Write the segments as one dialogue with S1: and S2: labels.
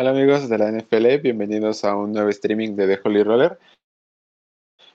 S1: Hola amigos de la NFL, bienvenidos a un nuevo streaming de The Holy Roller.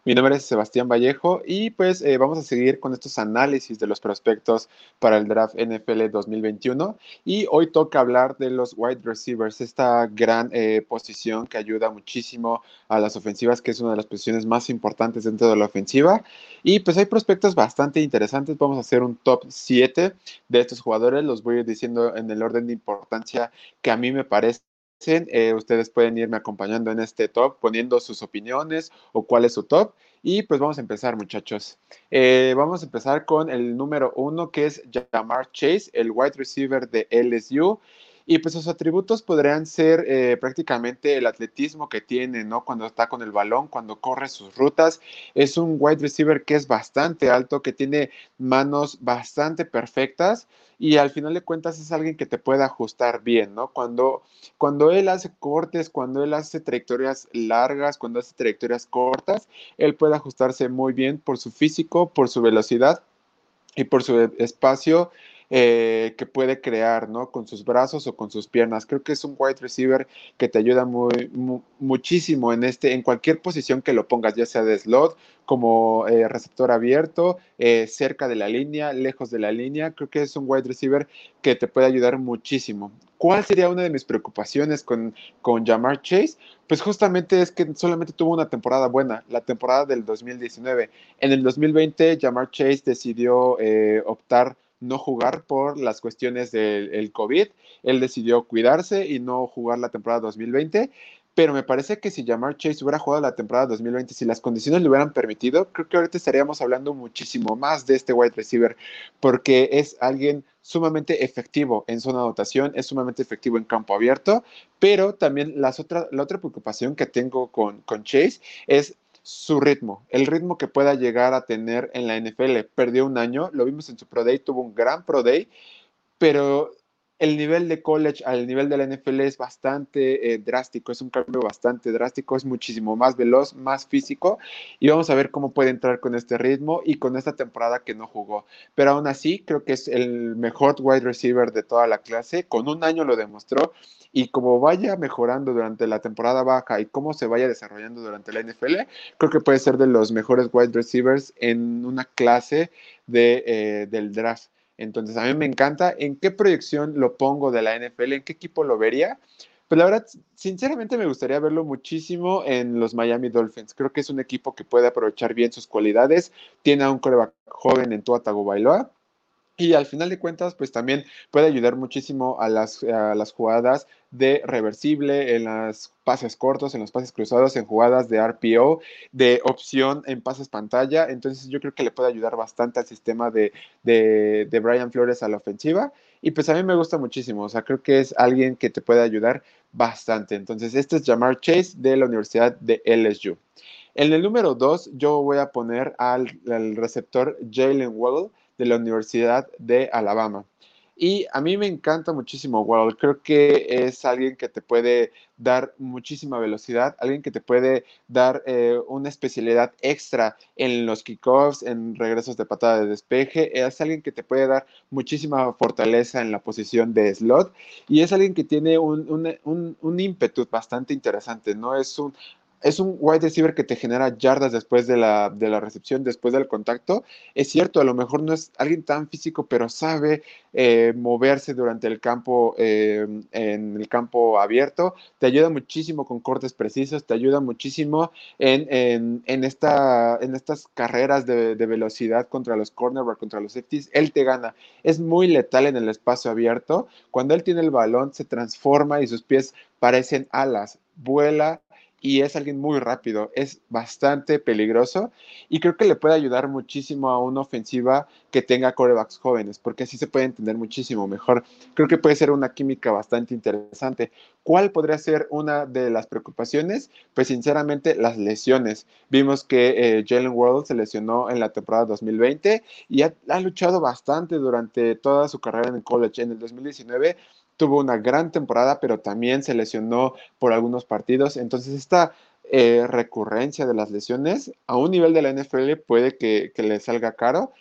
S1: Mi nombre es Sebastián Vallejo y pues eh, vamos a seguir con estos análisis de los prospectos para el draft NFL 2021 y hoy toca hablar de los wide receivers, esta gran eh, posición que ayuda muchísimo a las ofensivas, que es una de las posiciones más importantes dentro de la ofensiva. Y pues hay prospectos bastante interesantes, vamos a hacer un top 7 de estos jugadores, los voy a ir diciendo en el orden de importancia que a mí me parece eh, ustedes pueden irme acompañando en este top, poniendo sus opiniones o cuál es su top. Y pues vamos a empezar, muchachos. Eh, vamos a empezar con el número uno, que es Jamar Chase, el wide receiver de LSU. Y pues sus atributos podrían ser eh, prácticamente el atletismo que tiene, ¿no? Cuando está con el balón, cuando corre sus rutas. Es un wide receiver que es bastante alto, que tiene manos bastante perfectas y al final de cuentas es alguien que te puede ajustar bien, ¿no? Cuando, cuando él hace cortes, cuando él hace trayectorias largas, cuando hace trayectorias cortas, él puede ajustarse muy bien por su físico, por su velocidad y por su espacio eh, que puede crear, ¿no? Con sus brazos o con sus piernas. Creo que es un wide receiver que te ayuda muy, muchísimo en este, en cualquier posición que lo pongas, ya sea de slot, como eh, receptor abierto, eh, cerca de la línea, lejos de la línea. Creo que es un wide receiver que te puede ayudar muchísimo. ¿Cuál sería una de mis preocupaciones con, con Jamar Chase? Pues justamente es que solamente tuvo una temporada buena, la temporada del 2019. En el 2020, Jamar Chase decidió optar no jugar por las cuestiones del COVID. Él decidió cuidarse y no jugar la temporada 2020. Pero me parece que si Jamar Chase hubiera jugado la temporada 2020, si las condiciones le hubieran permitido, creo que ahorita estaríamos hablando muchísimo más de este wide receiver, porque es alguien sumamente efectivo en zona de anotación, es sumamente efectivo en campo abierto, pero también las otra, la otra preocupación que tengo con, con Chase es su ritmo, el ritmo que pueda llegar a tener en la NFL. Perdió un año, lo vimos en su Pro Day, tuvo un gran Pro Day, pero el nivel de college al nivel de la NFL es bastante eh, drástico, es un cambio bastante drástico, es muchísimo más veloz, más físico y vamos a ver cómo puede entrar con este ritmo y con esta temporada que no jugó. Pero aún así creo que es el mejor wide receiver de toda la clase, con un año lo demostró y como vaya mejorando durante la temporada baja y cómo se vaya desarrollando durante la NFL, creo que puede ser de los mejores wide receivers en una clase de, eh, del draft. Entonces, a mí me encanta. ¿En qué proyección lo pongo de la NFL? ¿En qué equipo lo vería? Pues la verdad, sinceramente me gustaría verlo muchísimo en los Miami Dolphins. Creo que es un equipo que puede aprovechar bien sus cualidades. Tiene a un coreback joven en Tua Tagovailoa. Y al final de cuentas, pues también puede ayudar muchísimo a las, a las jugadas de reversible, en los pases cortos, en los pases cruzados, en jugadas de RPO, de opción en pases pantalla. Entonces yo creo que le puede ayudar bastante al sistema de, de, de Brian Flores a la ofensiva. Y pues a mí me gusta muchísimo, o sea, creo que es alguien que te puede ayudar bastante. Entonces, este es Jamar Chase de la Universidad de LSU. En el número 2, yo voy a poner al, receptor Jalen Waddle de la Universidad de Alabama. Y a mí me encanta muchísimo Waddle. Creo que es alguien que te puede dar muchísima velocidad, alguien que te puede dar eh, una especialidad extra en los kickoffs, en regresos de patada de despeje. Es alguien que te puede dar muchísima fortaleza en la posición de slot y es alguien que tiene un, un, un, un ímpetu bastante interesante. No es un es un wide receiver que te genera yardas después de la, de la, recepción, después del contacto. Es cierto, a lo mejor no es alguien tan físico, pero sabe eh, moverse durante el campo, eh, en el campo abierto. Te ayuda muchísimo con cortes precisos, te ayuda muchísimo en, en, esta, en estas carreras de, de, velocidad contra los cornerbacks, contra los safeties. Él te gana. Es muy letal en el espacio abierto. Cuando él tiene el balón, se transforma y sus pies parecen alas. Vuela y es alguien muy rápido, es bastante peligroso y creo que le puede ayudar muchísimo a una ofensiva que tenga corebacks jóvenes, porque así se puede entender muchísimo mejor. Creo que puede ser una química bastante interesante. ¿Cuál podría ser una de las preocupaciones? Pues sinceramente las lesiones. Vimos que eh, Jalen World se lesionó en la temporada 2020 y ha, ha luchado bastante durante toda su carrera en el college. En el 2019 tuvo una gran temporada, pero también se lesionó por algunos partidos. Entonces, esta eh, recurrencia de las lesiones a un nivel de la NFL puede que, que le salga caro.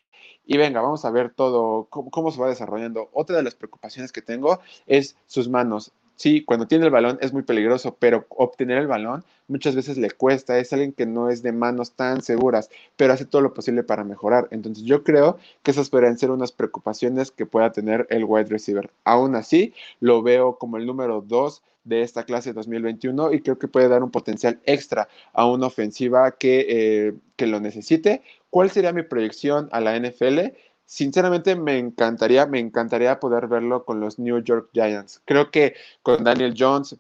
S1: Y venga, vamos a ver todo, cómo, cómo, se va desarrollando. Otra de las preocupaciones que tengo es sus manos. Sí, cuando tiene el balón es muy peligroso, pero obtener el balón muchas veces le cuesta, es alguien que no es de manos tan seguras, pero hace todo lo posible para mejorar. Entonces yo creo que esas podrían ser unas preocupaciones que pueda tener el wide receiver. Aún así, lo veo como el número dos de esta clase 2021 y creo que puede dar un potencial extra a una ofensiva que, eh, que lo necesite. ¿Cuál sería mi proyección a la NFL? Sinceramente me encantaría, me encantaría poder verlo con los New York Giants. Creo que con Daniel Jones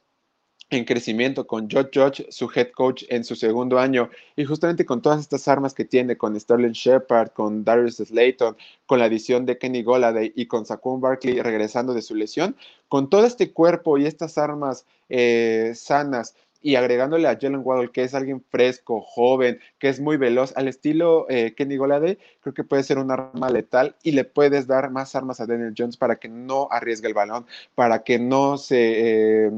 S1: en crecimiento, con George George, su head coach en su segundo año, y justamente con todas estas armas que tiene, con Sterling Shepard, con Darius Slayton, con la adición de Kenny Goladay y con Saquon Barkley regresando de su lesión, con todo este cuerpo y estas armas eh, sanas, y agregándole a Jalen Waddle, que es alguien fresco, joven, que es muy veloz, al estilo eh, Kenny Golade, creo que puede ser un arma letal y le puedes dar más armas a Daniel Jones para que no arriesgue el balón, para que no se... Eh,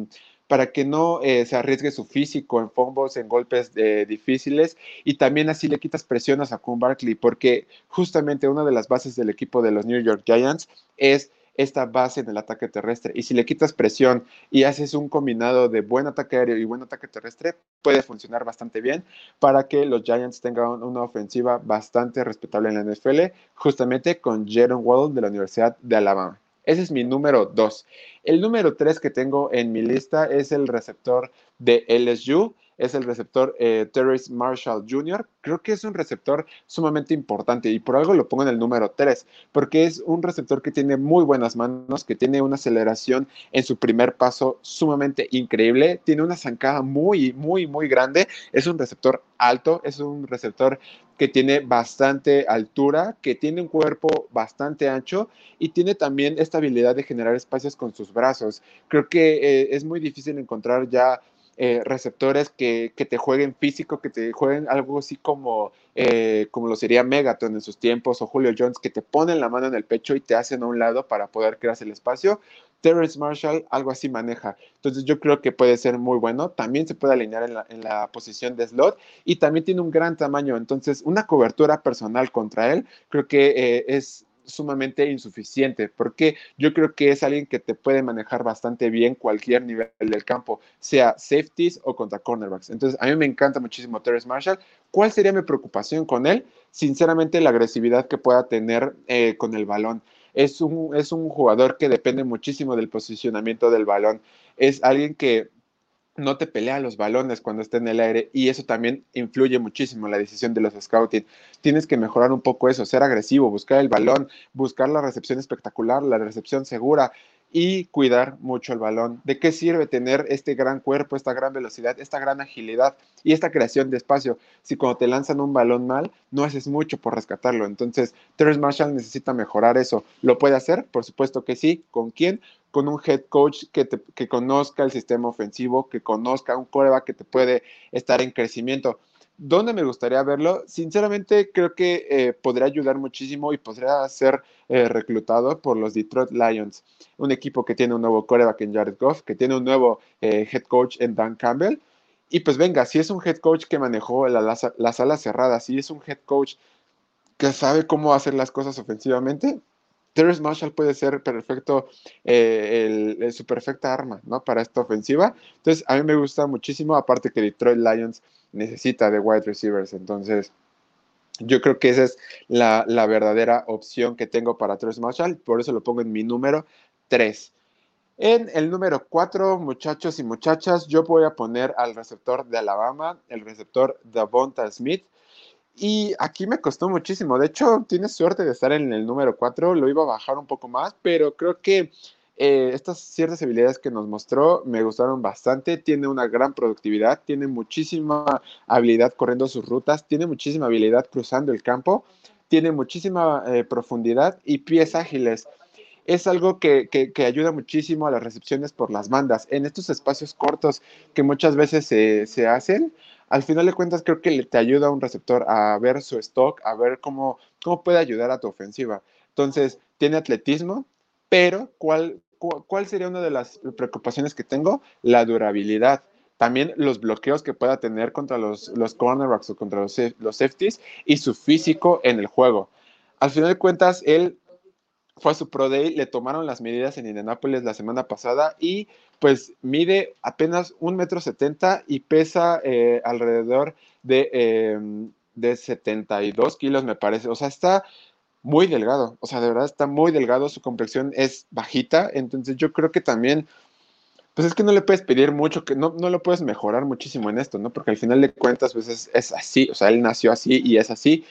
S1: para que no eh, se arriesgue su físico en fumbles, en golpes difíciles. Y también así le quitas presión a Saquon Barkley porque justamente una de las bases del equipo de los New York Giants es esta base en el ataque terrestre. Y si le quitas presión y haces un combinado de buen ataque aéreo y buen ataque terrestre, puede funcionar bastante bien para que los Giants tengan una ofensiva bastante respetable en la NFL, justamente con Jaron Waddle de la Universidad de Alabama. Ese es mi número dos. El número tres que tengo en mi lista es el receptor de LSU es el receptor eh, Marshall Jr. Creo que es un receptor sumamente importante y por algo lo pongo en el número 3, porque es un receptor que tiene muy buenas manos, que tiene una aceleración en su primer paso sumamente increíble, tiene una zancada muy, muy, muy grande, es un receptor alto, es un receptor que tiene bastante altura, que tiene un cuerpo bastante ancho y tiene también esta habilidad de generar espacios con sus brazos. Creo que eh, es muy difícil encontrar ya eh, receptores que, te jueguen físico, que te jueguen algo así como, eh, como lo sería Megaton en sus tiempos o Julio Jones, que te ponen la mano en el pecho y te hacen a un lado para poder crearse el espacio. Terrence Marshall algo así maneja. Entonces yo creo que puede ser muy bueno. También se puede alinear en la, posición de slot y también tiene un gran tamaño. Entonces una cobertura personal contra él creo que eh, es sumamente insuficiente, porque yo creo que es alguien que te puede manejar bastante bien cualquier nivel del campo, sea safeties o contra cornerbacks. Entonces, a mí me encanta muchísimo Terrence Marshall. ¿Cuál sería mi preocupación con él? Sinceramente, la agresividad que pueda tener eh, con el balón. Es un, es un jugador que depende muchísimo del posicionamiento del balón. Es alguien que no te pelea los balones cuando esté en el aire y eso también influye muchísimo en la decisión de los scouting. Tienes que mejorar un poco eso, ser agresivo, buscar el balón, buscar la recepción espectacular, la recepción segura y cuidar mucho el balón. ¿De qué sirve tener este gran cuerpo, esta gran velocidad, esta gran agilidad y esta creación de espacio si cuando te lanzan un balón mal no haces mucho por rescatarlo? Entonces, Terrence Marshall necesita mejorar eso. ¿Lo puede hacer? Por supuesto que sí. ¿Con quién? con un head coach que, que conozca el sistema ofensivo, que conozca un coreback que te puede estar en crecimiento. ¿Dónde me gustaría verlo? Sinceramente, creo que eh, podría ayudar muchísimo y podría ser eh, reclutado por los Detroit Lions, un equipo que tiene un nuevo coreback en Jared Goff, que tiene un nuevo eh, head coach en Dan Campbell. Y pues venga, si es un head coach que manejó la, las, las alas cerradas, si es un head coach que sabe cómo hacer las cosas ofensivamente, Terrence Marshall puede ser perfecto, su perfecta arma, ¿no? Para esta ofensiva. Entonces, a mí me gusta muchísimo, aparte que Detroit Lions necesita de wide receivers. Entonces, yo creo que esa es la, verdadera opción que tengo para Terrence Marshall. Por eso lo pongo en mi número 3. En el número 4, muchachos y muchachas, yo voy a poner al receptor de Alabama, el receptor Davonta Smith. Y aquí me costó muchísimo. De hecho, tienes suerte de estar en el número 4. Lo iba a bajar un poco más, pero creo que eh, estas ciertas habilidades que nos mostró me gustaron bastante. Tiene una gran productividad, tiene muchísima habilidad corriendo sus rutas, tiene muchísima habilidad cruzando el campo, tiene muchísima eh, profundidad y pies ágiles. Es algo que, que, ayuda muchísimo a las recepciones por las bandas. En estos espacios cortos que muchas veces se, se hacen, al final de cuentas creo que te ayuda a un receptor a ver su stock, a ver cómo, cómo puede ayudar a tu ofensiva. Entonces, tiene atletismo, pero ¿cuál, cuál sería una de las preocupaciones que tengo? La durabilidad. También los bloqueos que pueda tener contra los, los cornerbacks o contra los, los safeties y su físico en el juego. Al final de cuentas, él fue a su Pro Day, le tomaron las medidas en Indianapolis la semana pasada y pues mide apenas un metro setenta y pesa eh, alrededor de, em, de 72 kilos, me parece. O sea, está muy delgado. O sea, de verdad está muy delgado. Su complexión es bajita. Entonces yo creo que también pues es que no le puedes pedir mucho, que no, no lo puedes mejorar muchísimo en esto, ¿no? Porque al final de cuentas, pues es, es, así, o sea, él nació así y es así,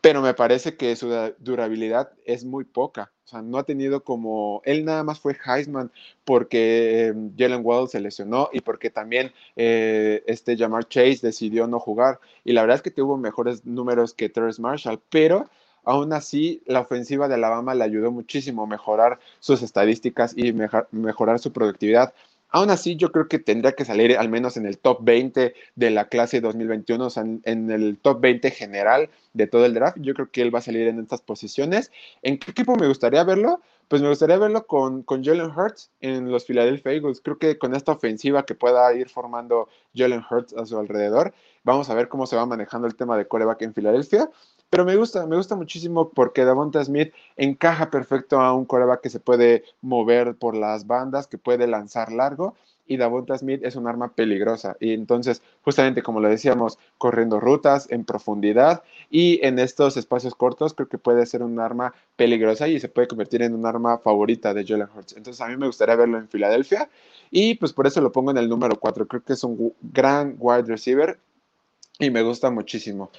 S1: pero me parece que su durabilidad es muy poca. O sea, no ha tenido como, él nada más fue Heisman porque eh, Jalen Waddle se lesionó y porque también eh, este Jamar Chase decidió no jugar. Y la verdad es que tuvo mejores números que Terrence Marshall, pero aún así la ofensiva de Alabama le ayudó muchísimo a mejorar sus estadísticas y mejorar su productividad. Aún así, yo creo que tendría que salir al menos en el top 20 de la clase 2021, o sea, en, el top 20 general de todo el draft. Yo creo que él va a salir en estas posiciones. ¿En qué equipo me gustaría verlo? Pues me gustaría verlo con, con Jalen Hurts en los Philadelphia Eagles. Creo que con esta ofensiva que pueda ir formando Jalen Hurts a su alrededor, vamos a ver cómo se va manejando el tema de coreback en Filadelfia. Pero me gusta, me gusta muchísimo porque Davonta Smith encaja perfecto a un coreback que se puede mover por las bandas, que puede lanzar largo. Y Davonta Smith es un arma peligrosa. Y entonces, justamente como lo decíamos, corriendo rutas en profundidad y en estos espacios cortos, creo que puede ser un arma peligrosa y se puede convertir en un arma favorita de Jalen Hurts. Entonces, a mí me gustaría verlo en Filadelfia y pues por eso lo pongo en el número 4. Creo que es un gran wide receiver y me gusta muchísimo.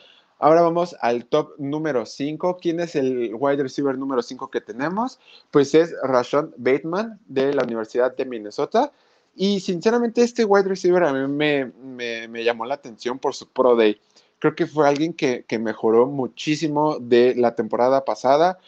S1: Ahora vamos al top número 5. ¿Quién es el wide receiver número 5 que tenemos? Pues es Rashon Bateman de la Universidad de Minnesota. Y sinceramente este wide receiver a mí me, me, me llamó la atención por su Pro Day creo que fue alguien que, que, mejoró muchísimo de la temporada pasada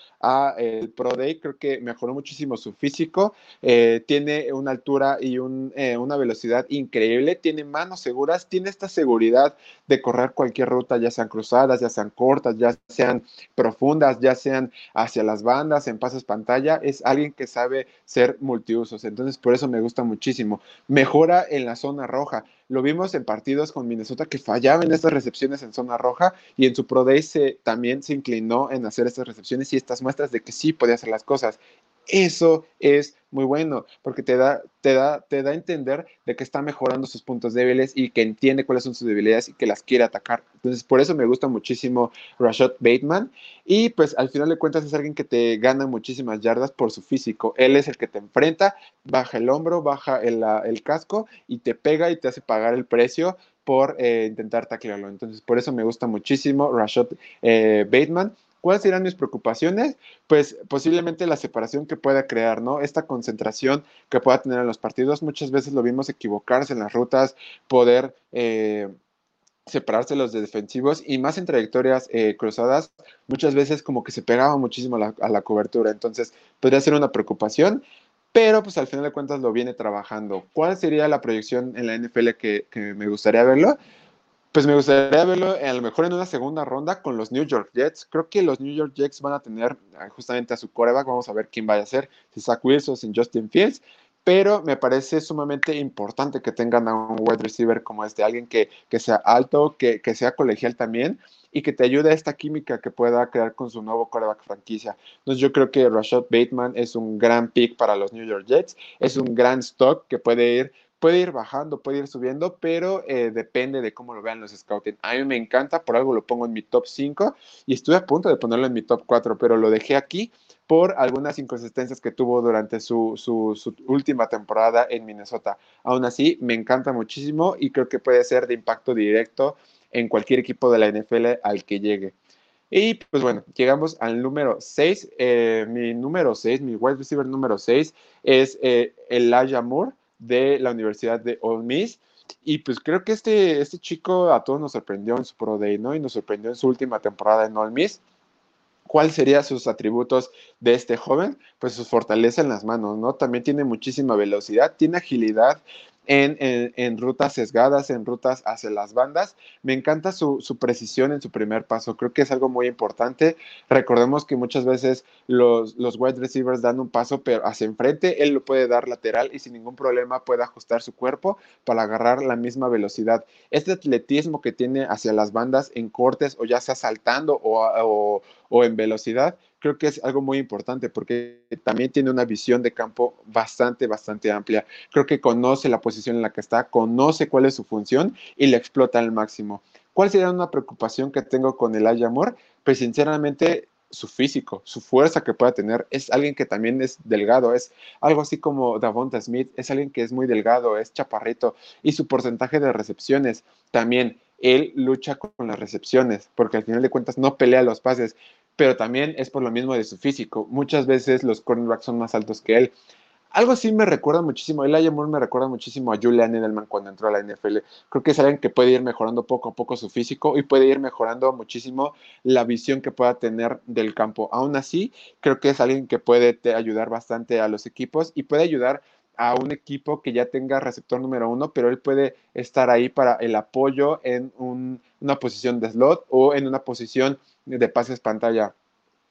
S1: el Pro Day, creo que mejoró muchísimo su físico, eh, tiene una altura y eh, una velocidad increíble, tiene manos seguras, tiene esta seguridad de correr cualquier ruta, ya sean cruzadas, ya sean cortas, ya sean profundas, ya sean hacia las bandas, en pases pantalla, es alguien que sabe ser multiusos, entonces por eso me gusta muchísimo. Mejora en la zona roja, lo vimos en partidos con Minnesota que fallaba en estas recepciones en zona roja y en su Pro Day se, también se inclinó en hacer estas recepciones y estas muestras de que sí podía hacer las cosas. Eso es muy bueno porque te da, te da, te da a entender de que está mejorando sus puntos débiles y que entiende cuáles son sus debilidades y que las quiere atacar. Entonces, por eso me gusta muchísimo Rashad Bateman. Y pues al final de cuentas es alguien que te gana muchísimas yardas por su físico. Él es el que te enfrenta, baja el hombro, baja el, el casco y te pega y te hace pagar el precio por eh, intentar taclearlo. Entonces, por eso me gusta muchísimo Rashad eh, Bateman. ¿Cuáles serán mis preocupaciones? Pues posiblemente la separación que pueda crear, ¿no? Esta concentración que pueda tener en los partidos. Muchas veces lo vimos equivocarse en las rutas, poder eh, separarse los de defensivos y más en trayectorias eh, cruzadas, muchas veces como que se pegaba muchísimo a la, cobertura. Entonces, podría ser una preocupación pero pues al final de cuentas lo viene trabajando. ¿Cuál sería la proyección en la NFL que, que, me gustaría verlo? Pues me gustaría verlo a lo mejor en una segunda ronda con los New York Jets. Creo que los New York Jets van a tener ah, justamente a su coreback. Vamos a ver quién vaya a ser, si Zach Wilson si Justin Fields. Pero me parece sumamente importante que tengan a un wide receiver como este, alguien que, que sea alto, que, que sea colegial también y que te ayude a esta química que pueda crear con su nuevo coreback franquicia. Entonces yo creo que Rashad Bateman es un gran pick para los New York Jets, es un gran stock que puede ir puede ir bajando, puede ir subiendo, pero eh, depende de cómo lo vean los scouting. A mí me encanta, por algo lo pongo en mi top 5 y estuve a punto de ponerlo en mi top 4, pero lo dejé aquí por algunas inconsistencias que tuvo durante su, su, última temporada en Minnesota. Aún así, me encanta muchísimo y creo que puede ser de impacto directo en cualquier equipo de la NFL al que llegue. Y pues bueno, llegamos al número 6. Eh, mi número 6, mi wide receiver número 6 es eh, Elijah Moore de la Universidad de Ole Miss. Y pues creo que este, este chico a todos nos sorprendió en su Pro Day, ¿no? Y nos sorprendió en su última temporada en Ole Miss. ¿Cuáles serían sus atributos de este joven? Pues su fortaleza en las manos, ¿no? También tiene muchísima velocidad, tiene agilidad, en, rutas sesgadas, en rutas hacia las bandas. Me encanta su, precisión en su primer paso. Creo que es algo muy importante. Recordemos que muchas veces los, los wide receivers dan un paso pero hacia enfrente, él lo puede dar lateral y sin ningún problema puede ajustar su cuerpo para agarrar la misma velocidad. Este atletismo que tiene hacia las bandas en cortes o ya sea saltando o, o en velocidad, creo que es algo muy importante porque también tiene una visión de campo bastante, bastante amplia. Creo que conoce la posición en la que está, conoce cuál es su función y la explota al máximo. ¿Cuál sería una preocupación que tengo con el Ayamor? Pues sinceramente su físico, su fuerza que pueda tener. Es alguien que también es delgado, es algo así como Davonta Smith, es alguien que es muy delgado, es chaparrito y su porcentaje de recepciones también. Él lucha con las recepciones porque al final de cuentas no pelea los pases, pero también es por lo mismo de su físico. Muchas veces los cornerbacks son más altos que él. Algo así me recuerda muchísimo, Elijah Moore me recuerda muchísimo a Julian Edelman cuando entró a la NFL. Creo que es alguien que puede ir mejorando poco a poco su físico y puede ir mejorando muchísimo la visión que pueda tener del campo. Aún así, creo que es alguien que puede ayudar bastante a los equipos y puede ayudar a un equipo que ya tenga receptor número uno, pero él puede estar ahí para el apoyo en una posición de slot o en una posición de pases pantalla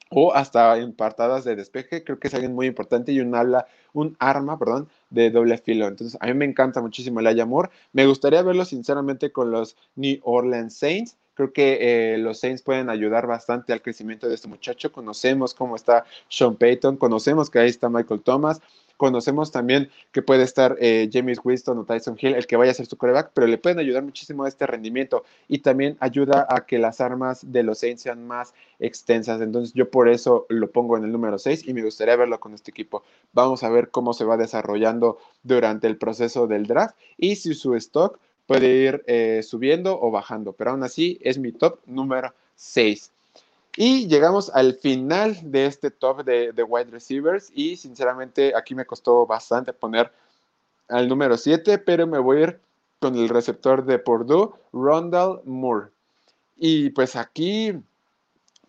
S1: o hasta en partadas de despeje, creo que es alguien muy importante y un, arma, perdón, de doble filo. Entonces, a mí me encanta muchísimo el Ayamor. Me gustaría verlo sinceramente con los New Orleans Saints. Creo que eh, los Saints pueden ayudar bastante al crecimiento de este muchacho. Conocemos cómo está Sean Payton, conocemos que ahí está Michael Thomas. Conocemos también que puede estar eh, James Winston o Tyson Hill, el que vaya a ser su coreback, pero le pueden ayudar muchísimo a este rendimiento y también ayuda a que las armas de los Saints sean más extensas. Entonces yo por eso lo pongo en el número 6 y me gustaría verlo con este equipo. Vamos a ver cómo se va desarrollando durante el proceso del draft y si su stock puede ir eh, subiendo o bajando, pero aún así es mi top número 6. Y llegamos al final de este top de, wide receivers y sinceramente aquí me costó bastante poner al número 7, pero me voy a ir con el receptor de Purdue, Rondal Moore. Y pues aquí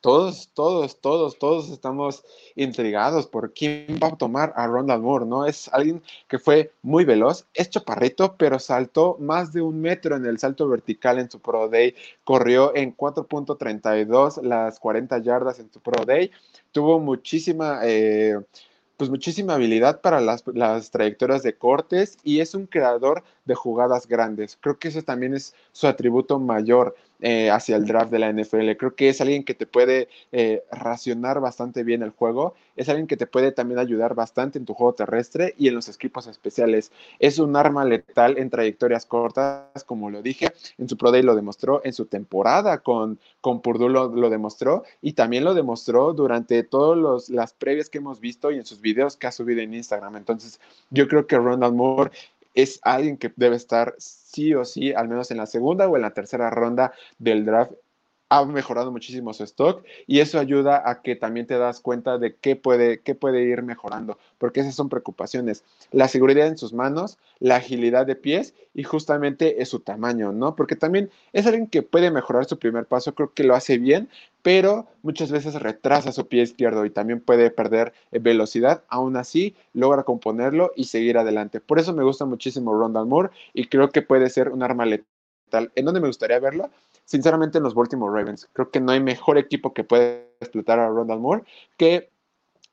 S1: todos, todos, todos, todos estamos intrigados por quién va a tomar a Ronald Moore, ¿no? Es alguien que fue muy veloz, es chaparrito, pero saltó más de un metro en el salto vertical en su Pro Day, corrió en 4.32 las 40 yardas en su Pro Day, tuvo muchísima... Eh, pues muchísima habilidad para las, las, trayectorias de cortes y es un creador de jugadas grandes. Creo que eso también es su atributo mayor. Eh, hacia el draft de la NFL. Creo que es alguien que te puede eh, racionar bastante bien el juego, es alguien que te puede también ayudar bastante en tu juego terrestre y en los equipos especiales. Es un arma letal en trayectorias cortas, como lo dije, en su Pro Day lo demostró, en su temporada con, con Purdue lo, demostró y también lo demostró durante todas las previas que hemos visto y en sus videos que ha subido en Instagram. Entonces, yo creo que Ronald Moore es alguien que debe estar sí o sí, al menos en la segunda o en la tercera ronda del draft ha mejorado muchísimo su stock y eso ayuda a que también te das cuenta de qué puede, qué puede ir mejorando, porque esas son preocupaciones. La seguridad en sus manos, la agilidad de pies y justamente es su tamaño, ¿no? Porque también es alguien que puede mejorar su primer paso, creo que lo hace bien, pero muchas veces retrasa su pie izquierdo y también puede perder eh, velocidad, aún así logra componerlo y seguir adelante. Por eso me gusta muchísimo Rondal Moore y creo que puede ser un arma letal. ¿En dónde me gustaría verlo? Sinceramente en los Baltimore Ravens. Creo que no hay mejor equipo que pueda explotar a Ronald Moore que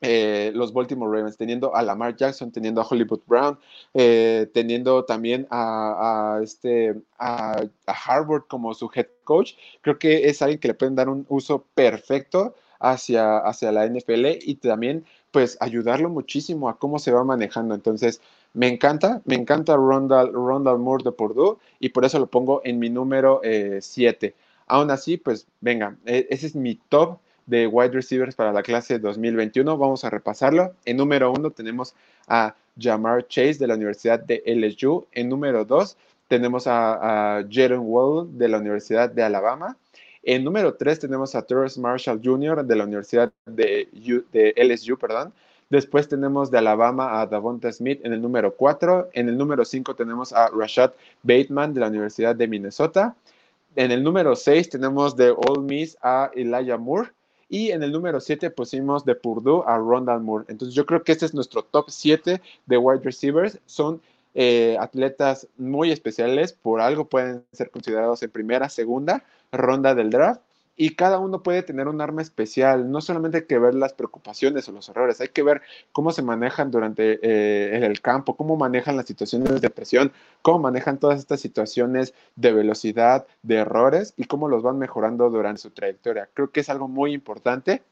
S1: eh, los Baltimore Ravens, teniendo a Lamar Jackson, teniendo a Hollywood Brown, eh, teniendo también a, este, a, Harvard como su head coach. Creo que es alguien que le pueden dar un uso perfecto hacia, hacia la NFL y también pues ayudarlo muchísimo a cómo se va manejando. Entonces, me encanta, me encanta Rondal, Moore de Purdue y por eso lo pongo en mi número 7. Eh, Aún así, pues venga, e, ese es mi top de wide receivers para la clase 2021. Vamos a repasarlo. En número 1 tenemos a Jamar Chase de la Universidad de LSU. En número 2 tenemos a, a Wall de la Universidad de Alabama. En número 3 tenemos a Terrence Marshall Jr. de la Universidad de, de LSU, perdón. Después tenemos de Alabama a Davonta Smith en el número 4. En el número 5 tenemos a Rashad Bateman de la Universidad de Minnesota. En el número 6 tenemos de Ole Miss a Elijah Moore. Y en el número 7 pusimos de Purdue a Rondal Moore. Entonces yo creo que este es nuestro top 7 de wide receivers. Son eh, atletas muy especiales. Por algo pueden ser considerados en primera, segunda ronda del draft y cada uno puede tener un arma especial. No solamente hay que ver las preocupaciones o los errores, hay que ver cómo se manejan durante eh, el campo, cómo manejan las situaciones de presión, cómo manejan todas estas situaciones de velocidad, de errores y cómo los van mejorando durante su trayectoria. Creo que es algo muy importante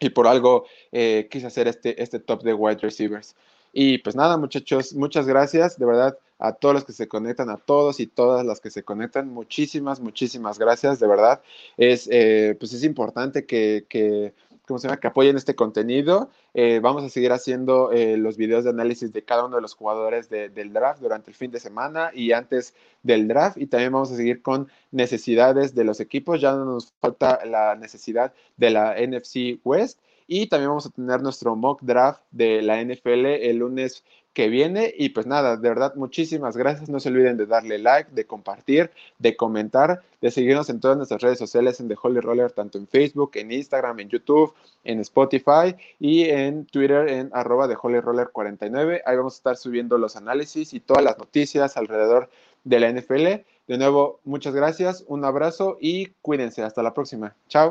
S1: y por algo eh, quise hacer este, este top de wide receivers. Y pues nada, muchachos, muchas gracias, de verdad, a todos los que se conectan, a todos y todas las que se conectan, muchísimas, muchísimas gracias, de verdad. Es, eh, pues es importante que, que ¿cómo se llama? que apoyen este contenido. Eh, vamos a seguir haciendo eh, los videos de análisis de cada uno de los jugadores de, del draft durante el fin de semana y antes del draft. Y también vamos a seguir con necesidades de los equipos. Ya no nos falta la necesidad de la NFC West. Y también vamos a tener nuestro mock draft de la NFL el lunes que viene. Y pues nada, de verdad, muchísimas gracias. No se olviden de darle like, de compartir, de comentar, de seguirnos en todas nuestras redes sociales en The Holy Roller, tanto en Facebook, en Instagram, en YouTube, en Spotify y en Twitter en arroba The Holy Roller 49. Ahí vamos a estar subiendo los análisis y todas las noticias alrededor de la NFL. De nuevo, muchas gracias, un abrazo y cuídense. Hasta la próxima. Chao.